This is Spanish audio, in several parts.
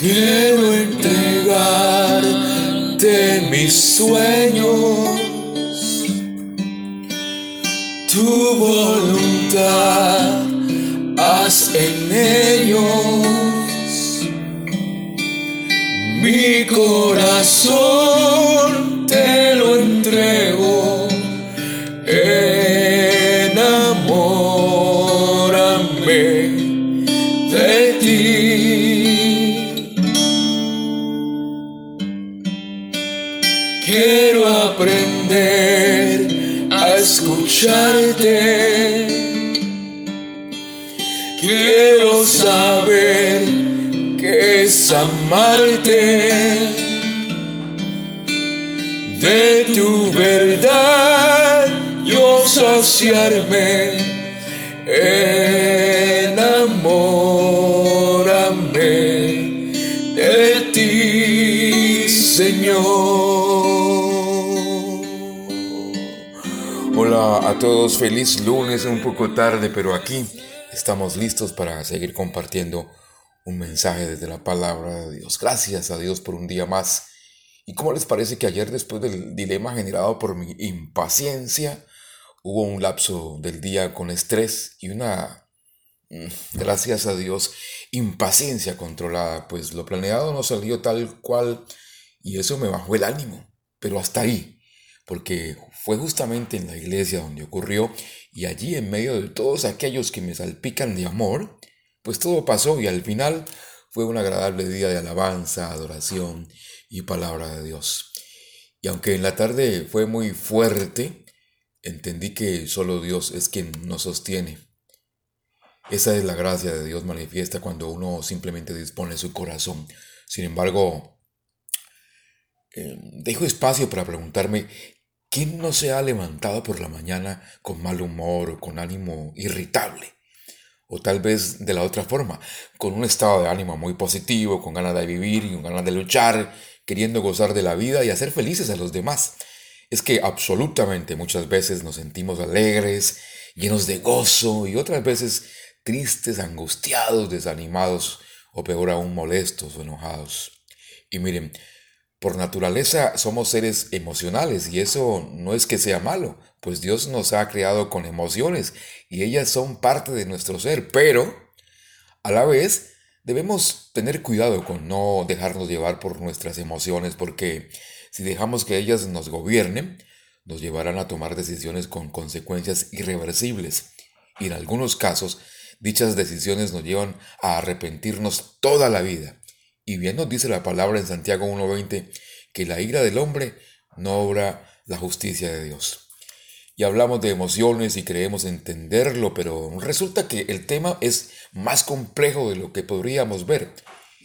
Quiero entregarte mis sueños, tu voluntad, haz en ellos. Mi corazón Quiero saber que es amarte. De tu verdad, yo saciarme enamórame de ti, Señor. A todos, feliz lunes, un poco tarde, pero aquí estamos listos para seguir compartiendo un mensaje desde la palabra de Dios. Gracias a Dios por un día más. ¿Y cómo les parece que ayer, después del dilema generado por mi impaciencia, hubo un lapso del día con estrés y una, mm, gracias a Dios, impaciencia controlada? Pues lo planeado no salió tal cual y eso me bajó el ánimo, pero hasta ahí porque fue justamente en la iglesia donde ocurrió y allí en medio de todos aquellos que me salpican de amor, pues todo pasó y al final fue un agradable día de alabanza, adoración y palabra de Dios. Y aunque en la tarde fue muy fuerte, entendí que solo Dios es quien nos sostiene. Esa es la gracia de Dios manifiesta cuando uno simplemente dispone su corazón. Sin embargo, eh, dejo espacio para preguntarme ¿Quién no se ha levantado por la mañana con mal humor o con ánimo irritable? O tal vez de la otra forma, con un estado de ánimo muy positivo, con ganas de vivir y con ganas de luchar, queriendo gozar de la vida y hacer felices a los demás. Es que absolutamente muchas veces nos sentimos alegres, llenos de gozo y otras veces tristes, angustiados, desanimados o peor aún molestos o enojados. Y miren, por naturaleza somos seres emocionales y eso no es que sea malo, pues Dios nos ha creado con emociones y ellas son parte de nuestro ser, pero a la vez debemos tener cuidado con no dejarnos llevar por nuestras emociones porque si dejamos que ellas nos gobiernen, nos llevarán a tomar decisiones con consecuencias irreversibles y en algunos casos dichas decisiones nos llevan a arrepentirnos toda la vida. Y bien nos dice la palabra en Santiago 1.20 que la ira del hombre no obra la justicia de Dios. Y hablamos de emociones y creemos entenderlo, pero resulta que el tema es más complejo de lo que podríamos ver.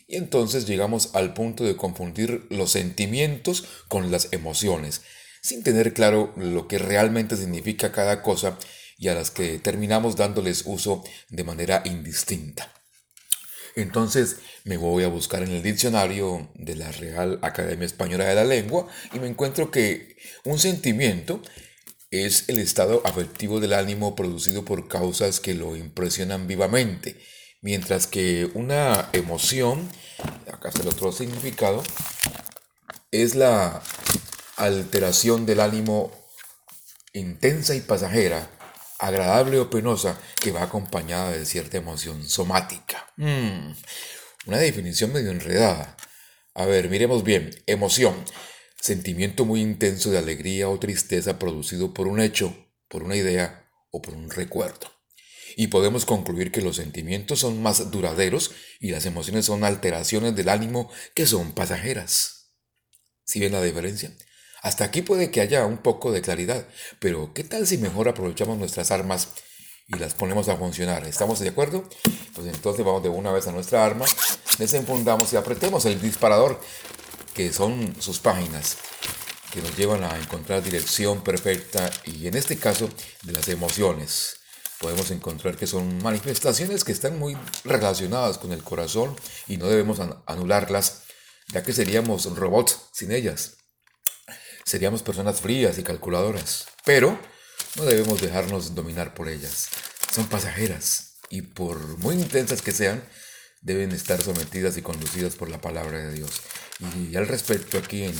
Y entonces llegamos al punto de confundir los sentimientos con las emociones, sin tener claro lo que realmente significa cada cosa y a las que terminamos dándoles uso de manera indistinta. Entonces me voy a buscar en el diccionario de la Real Academia Española de la Lengua y me encuentro que un sentimiento es el estado afectivo del ánimo producido por causas que lo impresionan vivamente, mientras que una emoción, acá está el otro significado, es la alteración del ánimo intensa y pasajera agradable o penosa que va acompañada de cierta emoción somática. Hmm, una definición medio enredada. A ver, miremos bien. Emoción. Sentimiento muy intenso de alegría o tristeza producido por un hecho, por una idea o por un recuerdo. Y podemos concluir que los sentimientos son más duraderos y las emociones son alteraciones del ánimo que son pasajeras. ¿Sí ven la diferencia? Hasta aquí puede que haya un poco de claridad, pero ¿qué tal si mejor aprovechamos nuestras armas y las ponemos a funcionar? ¿Estamos de acuerdo? Pues entonces vamos de una vez a nuestra arma, desenfundamos y apretemos el disparador, que son sus páginas, que nos llevan a encontrar dirección perfecta y en este caso de las emociones. Podemos encontrar que son manifestaciones que están muy relacionadas con el corazón y no debemos anularlas, ya que seríamos robots sin ellas seríamos personas frías y calculadoras, pero no debemos dejarnos dominar por ellas. Son pasajeras y por muy intensas que sean, deben estar sometidas y conducidas por la palabra de Dios. Y al respecto aquí en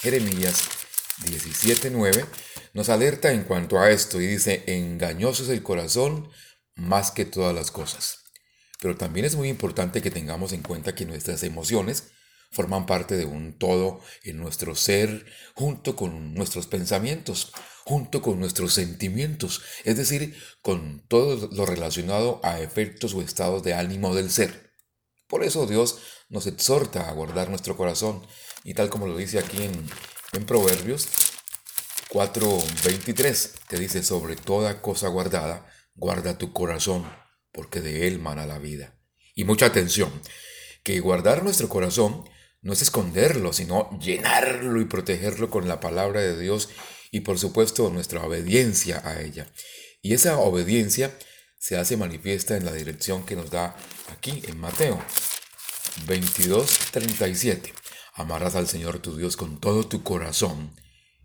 Jeremías 17.9 nos alerta en cuanto a esto y dice, engañoso es el corazón más que todas las cosas. Pero también es muy importante que tengamos en cuenta que nuestras emociones forman parte de un todo en nuestro ser junto con nuestros pensamientos, junto con nuestros sentimientos, es decir, con todo lo relacionado a efectos o estados de ánimo del ser. Por eso Dios nos exhorta a guardar nuestro corazón y tal como lo dice aquí en, en Proverbios 4:23, que dice, sobre toda cosa guardada, guarda tu corazón, porque de él mana la vida. Y mucha atención, que guardar nuestro corazón no es esconderlo, sino llenarlo y protegerlo con la palabra de Dios y por supuesto nuestra obediencia a ella. Y esa obediencia se hace manifiesta en la dirección que nos da aquí en Mateo 22:37. Amarás al Señor tu Dios con todo tu corazón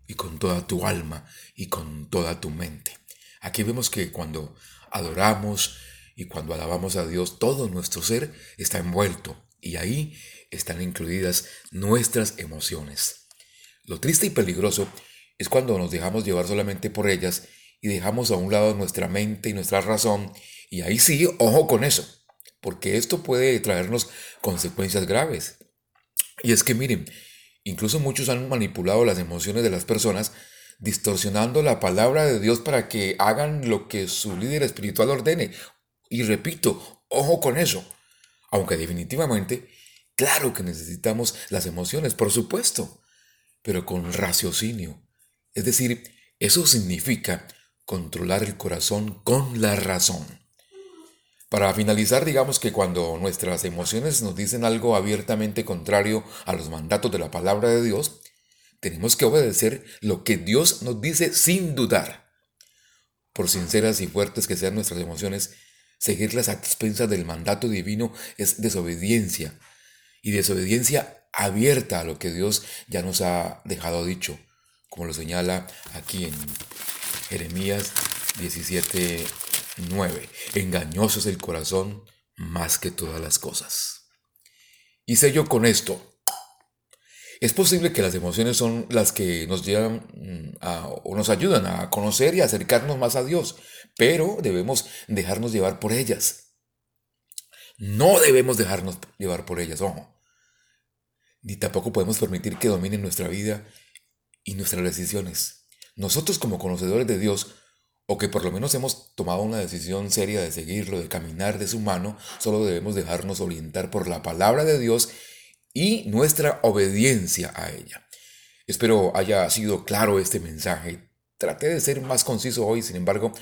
y con toda tu alma y con toda tu mente. Aquí vemos que cuando adoramos y cuando alabamos a Dios, todo nuestro ser está envuelto y ahí están incluidas nuestras emociones. Lo triste y peligroso es cuando nos dejamos llevar solamente por ellas y dejamos a un lado nuestra mente y nuestra razón y ahí sí, ojo con eso, porque esto puede traernos consecuencias graves. Y es que miren, Incluso muchos han manipulado las emociones de las personas, distorsionando la palabra de Dios para que hagan lo que su líder espiritual ordene. Y repito, ojo con eso. Aunque definitivamente, claro que necesitamos las emociones, por supuesto, pero con raciocinio. Es decir, eso significa controlar el corazón con la razón. Para finalizar, digamos que cuando nuestras emociones nos dicen algo abiertamente contrario a los mandatos de la palabra de Dios, tenemos que obedecer lo que Dios nos dice sin dudar. Por sinceras y fuertes que sean nuestras emociones, seguirlas a expensas del mandato divino es desobediencia, y desobediencia abierta a lo que Dios ya nos ha dejado dicho, como lo señala aquí en Jeremías 17, 9. Engañoso es el corazón más que todas las cosas. Y yo con esto. Es posible que las emociones son las que nos llevan mm, o nos ayudan a conocer y acercarnos más a Dios, pero debemos dejarnos llevar por ellas. No debemos dejarnos llevar por ellas, ojo. Ni tampoco podemos permitir que dominen nuestra vida y nuestras decisiones. Nosotros como conocedores de Dios o que por lo menos hemos tomado una decisión seria de seguirlo, de caminar de su mano, solo debemos dejarnos orientar por la palabra de Dios y nuestra obediencia a ella. Espero haya sido claro este mensaje. Traté de ser más conciso hoy, sin embargo,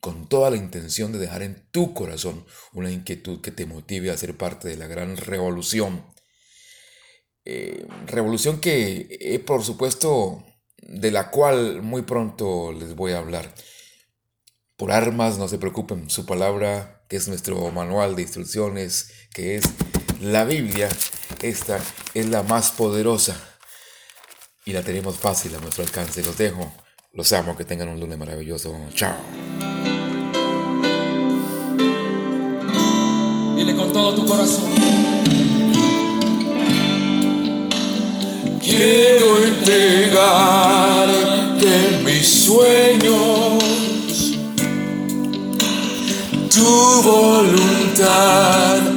con toda la intención de dejar en tu corazón una inquietud que te motive a ser parte de la gran revolución. Eh, revolución que, eh, por supuesto, de la cual muy pronto les voy a hablar. Por armas, no se preocupen, su palabra, que es nuestro manual de instrucciones, que es la Biblia, esta es la más poderosa y la tenemos fácil a nuestro alcance. Los dejo, los amo, que tengan un lunes maravilloso. Chao. Dile con todo tu corazón. Quiero entregarte mis sueños tu voluntad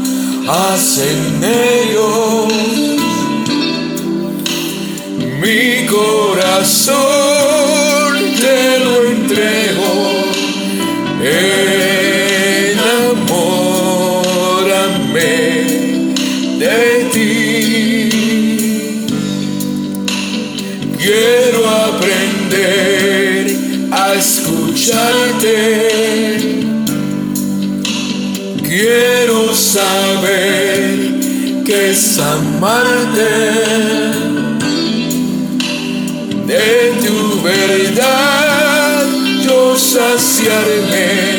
hacen. Mi corazón te lo entrego. Enamórame de ti. Quiero aprender a escucharte Quiero saber que es amarte de tu verdad, yo saciarme.